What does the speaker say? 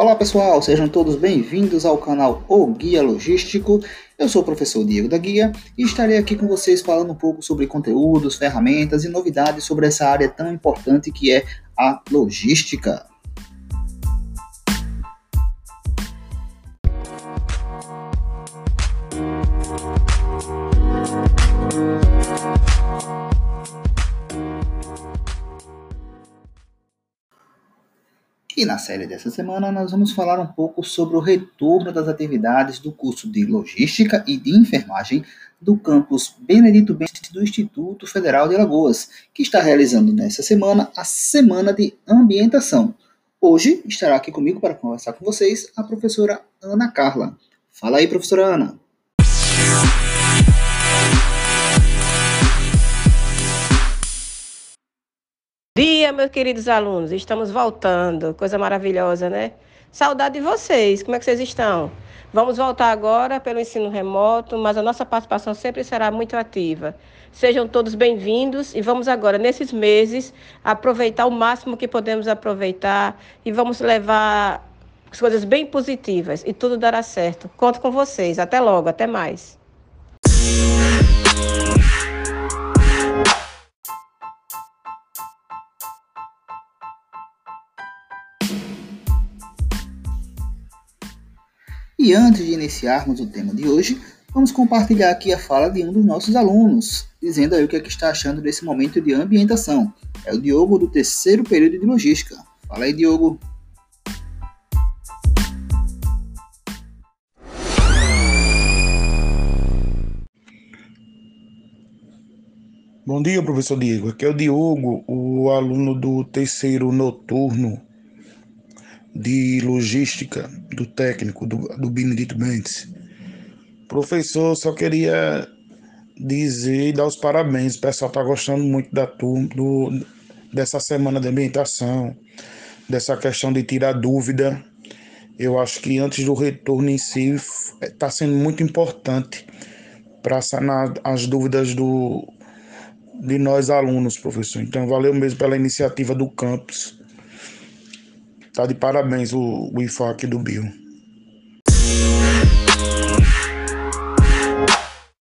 Olá pessoal, sejam todos bem-vindos ao canal O Guia Logístico. Eu sou o professor Diego da Guia e estarei aqui com vocês falando um pouco sobre conteúdos, ferramentas e novidades sobre essa área tão importante que é a logística. E na série dessa semana nós vamos falar um pouco sobre o retorno das atividades do curso de Logística e de Enfermagem do campus Benedito Bentes do Instituto Federal de Alagoas, que está realizando nessa semana a Semana de Ambientação. Hoje estará aqui comigo para conversar com vocês a professora Ana Carla. Fala aí, professora Ana. Dia, meus queridos alunos. Estamos voltando. Coisa maravilhosa, né? Saudade de vocês. Como é que vocês estão? Vamos voltar agora pelo ensino remoto, mas a nossa participação sempre será muito ativa. Sejam todos bem-vindos e vamos agora, nesses meses, aproveitar o máximo que podemos aproveitar e vamos levar coisas bem positivas e tudo dará certo. Conto com vocês. Até logo, até mais. E antes de iniciarmos o tema de hoje, vamos compartilhar aqui a fala de um dos nossos alunos, dizendo aí o que, é que está achando desse momento de ambientação. É o Diogo do terceiro período de logística. Fala aí, Diogo. Bom dia, professor Diego. Aqui é o Diogo, o aluno do terceiro noturno de logística do técnico do, do Benedito Mendes. Professor, só queria dizer e dar os parabéns. O pessoal está gostando muito da turma, do, dessa semana de ambientação, dessa questão de tirar dúvida. Eu acho que antes do retorno em si está sendo muito importante para sanar as dúvidas do, de nós alunos, professor. Então, valeu mesmo pela iniciativa do campus Tá de parabéns o, o IFAC do Bill.